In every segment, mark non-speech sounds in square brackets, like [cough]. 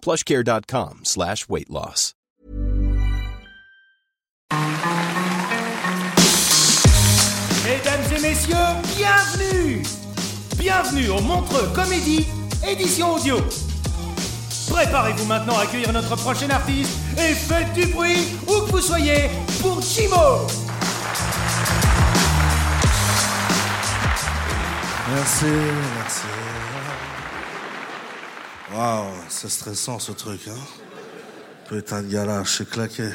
plushcare.com slash weight loss. Mesdames et messieurs, bienvenue Bienvenue au Montreux Comédie, édition audio. Préparez-vous maintenant à accueillir notre prochain artiste et faites du bruit où que vous soyez pour Chimo Merci, merci. Waouh, c'est stressant ce truc, hein. Putain de gala, je suis claqué.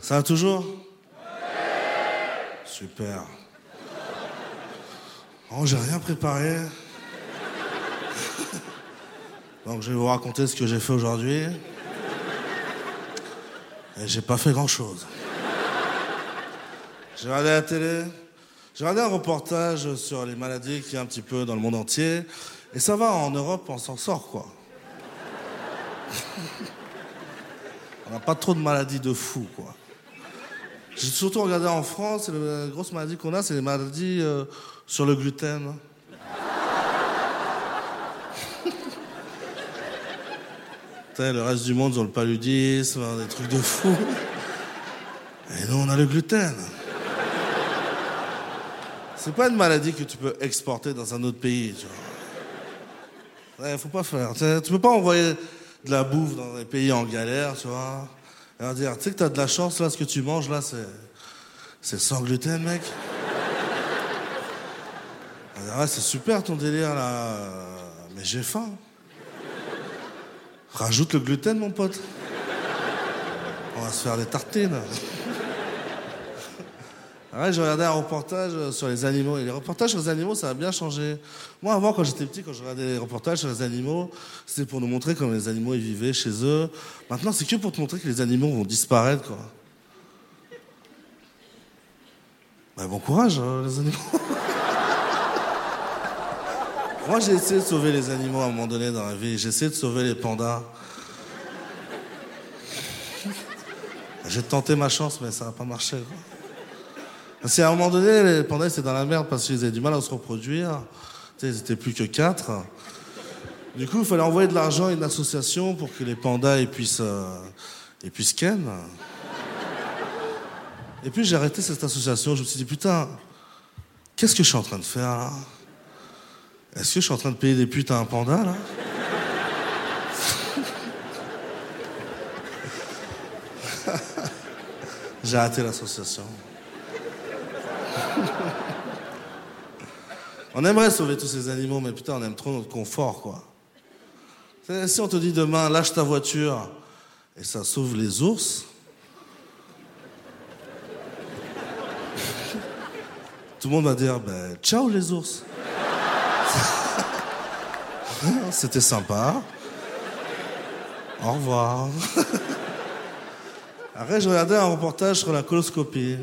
Ça va toujours? Super. Oh, j'ai rien préparé. [laughs] Donc je vais vous raconter ce que j'ai fait aujourd'hui. Et j'ai pas fait grand chose. J'ai regardé la télé, j'ai regardé un reportage sur les maladies qu'il y a un petit peu dans le monde entier. Et ça va, en Europe, on s'en sort, quoi. [laughs] on n'a pas trop de maladies de fou, quoi. J'ai surtout regardé en France, et la grosse maladie qu'on a, c'est les maladies euh, sur le gluten. [laughs] Le reste du monde, ils ont le paludisme, des trucs de fou. Et nous, on a le gluten. C'est pas une maladie que tu peux exporter dans un autre pays, tu. Ouais, faut pas faire. Tu peux pas envoyer de la bouffe dans des pays en galère, tu vois. Et leur dire, tu sais que t'as de la chance, là, ce que tu manges, là, c'est. C'est sans gluten, mec. On ouais, c'est super ton délire, là. Mais j'ai faim. Rajoute le gluten, mon pote. On va se faire des tartines. J'ai regardé un reportage sur les animaux. Et les reportages sur les animaux, ça a bien changé. Moi, avant, quand j'étais petit, quand je regardais les reportages sur les animaux, c'était pour nous montrer comment les animaux ils vivaient chez eux. Maintenant, c'est que pour te montrer que les animaux vont disparaître, quoi. Bah, bon courage, hein, les animaux. [laughs] Moi, j'ai essayé de sauver les animaux à un moment donné dans la vie. J'ai essayé de sauver les pandas. J'ai tenté ma chance, mais ça n'a pas marché. Parce qu'à un moment donné, les pandas étaient dans la merde parce qu'ils avaient du mal à se reproduire. Ils étaient plus que quatre. Du coup, il fallait envoyer de l'argent à une association pour que les pandas ils puissent, euh, puissent ken. Et puis j'ai arrêté cette association. Je me suis dit, putain, qu'est-ce que je suis en train de faire là? Est-ce que je suis en train de payer des putes à un panda là? [laughs] J'ai arrêté l'association. [laughs] On aimerait sauver tous ces animaux, mais putain, on aime trop notre confort, quoi. Si on te dit demain, lâche ta voiture, et ça sauve les ours, [laughs] tout le monde va dire, ben, ciao les ours. [laughs] C'était sympa. Au revoir. Après, je regardais un reportage sur la coloscopie.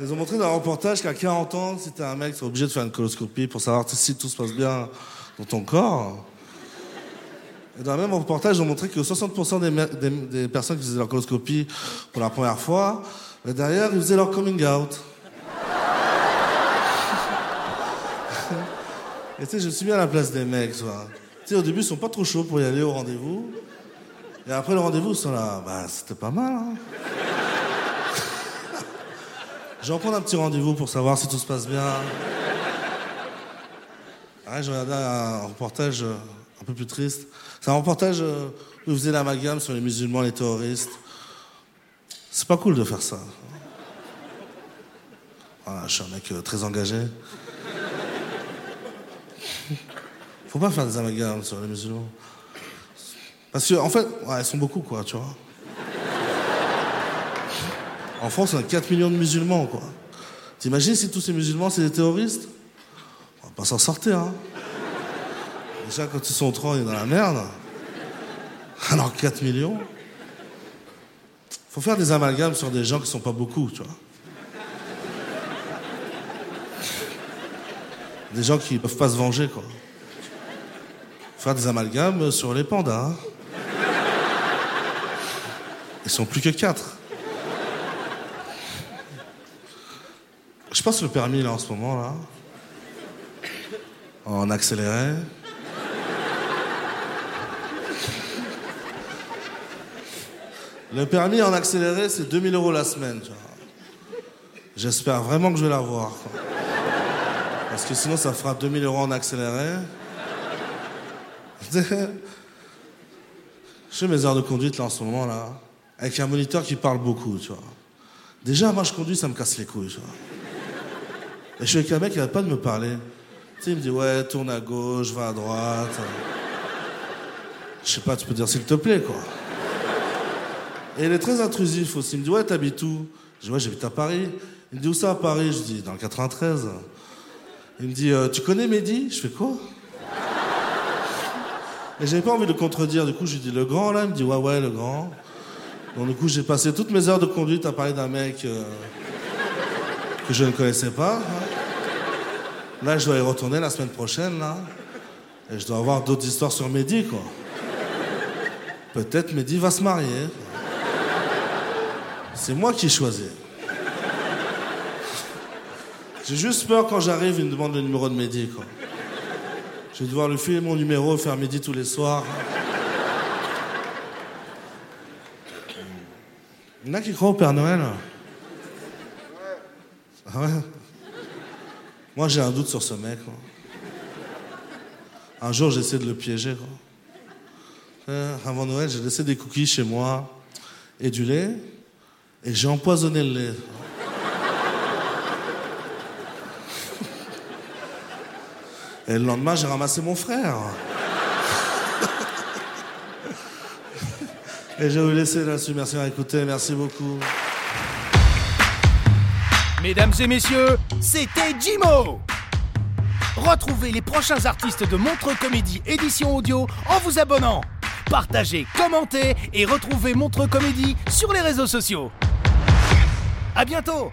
Ils ont montré dans un reportage qu'à 40 ans, si t'es un mec, t'es obligé de faire une coloscopie pour savoir si tout se passe bien dans ton corps. Et dans le même reportage, ils ont montré que 60% des, personnes qui faisaient leur coloscopie pour la première fois, derrière, ils faisaient leur coming out. [laughs] Et tu sais, je suis mis à la place des mecs, tu vois. Tu sais, au début, ils sont pas trop chauds pour y aller au rendez-vous. Et après le rendez-vous, ils sont là, bah, c'était pas mal, hein. Je vais en prendre un petit rendez-vous pour savoir si tout se passe bien. Ouais, je regardais un reportage euh, un peu plus triste. C'est un reportage euh, où ils faisaient l'amalgame sur les musulmans, les terroristes. C'est pas cool de faire ça. Voilà, je suis un mec euh, très engagé. Faut pas faire des amalgames sur les musulmans. Parce que, en fait, ouais, ils sont beaucoup, quoi, tu vois. En France, on a 4 millions de musulmans, quoi. T'imagines si tous ces musulmans, c'est des terroristes On va pas s'en sortir, hein. Déjà, quand ils sont au on est dans la merde. Alors 4 millions Faut faire des amalgames sur des gens qui sont pas beaucoup, tu vois. Des gens qui peuvent pas se venger, quoi. Faire des amalgames sur les pandas. hein. Ils sont plus que 4. Je passe le permis là en ce moment là. En accéléré. Le permis en accéléré, c'est 2000 euros la semaine. J'espère vraiment que je vais l'avoir. Parce que sinon, ça fera 2000 euros en accéléré. [laughs] Je fais mes heures de conduite là en ce moment là, avec un moniteur qui parle beaucoup, tu vois. Déjà, moi je conduis, ça me casse les couilles. Et je suis avec un mec qui n'arrête pas de me parler. Tu sais, il me dit ouais, tourne à gauche, va à droite. Je sais pas, tu peux dire s'il te plaît, quoi. Et il est très intrusif aussi. Il me dit ouais, t'habites où? Je dis ouais, j'habite à Paris. Il me dit où ça à Paris? Je dis dans le 93. Il me dit euh, tu connais Mehdi? Je fais quoi? Et j'avais pas envie de le contredire. Du coup, je lui dis le grand là? Il me dit ouais, ouais, le grand. Donc du coup, j'ai passé toutes mes heures de conduite à parler d'un mec euh, que je ne connaissais pas. hein. Là, je dois y retourner la semaine prochaine, là. Et je dois avoir d'autres histoires sur Mehdi, quoi. Peut-être Mehdi va se marier. C'est moi qui choisis. J'ai juste peur quand j'arrive, il me demande le numéro de Mehdi, quoi. Je vais devoir lui filer mon numéro, faire Mehdi tous les soirs. Il y en a qui croient au Père Noël. Ah ouais? Moi, j'ai un doute sur ce mec. quoi. Un jour, j'ai essayé de le piéger. quoi. Euh, avant Noël, j'ai laissé des cookies chez moi et du lait, et j'ai empoisonné le lait. Et le lendemain, j'ai ramassé mon frère. Et je vais vous laisser là-dessus. Merci d'avoir écouté. Merci beaucoup. Mesdames et messieurs, c'était Jimo Retrouvez les prochains artistes de Montre Comédie édition audio en vous abonnant. Partagez, commentez et retrouvez Montre Comédie sur les réseaux sociaux. À bientôt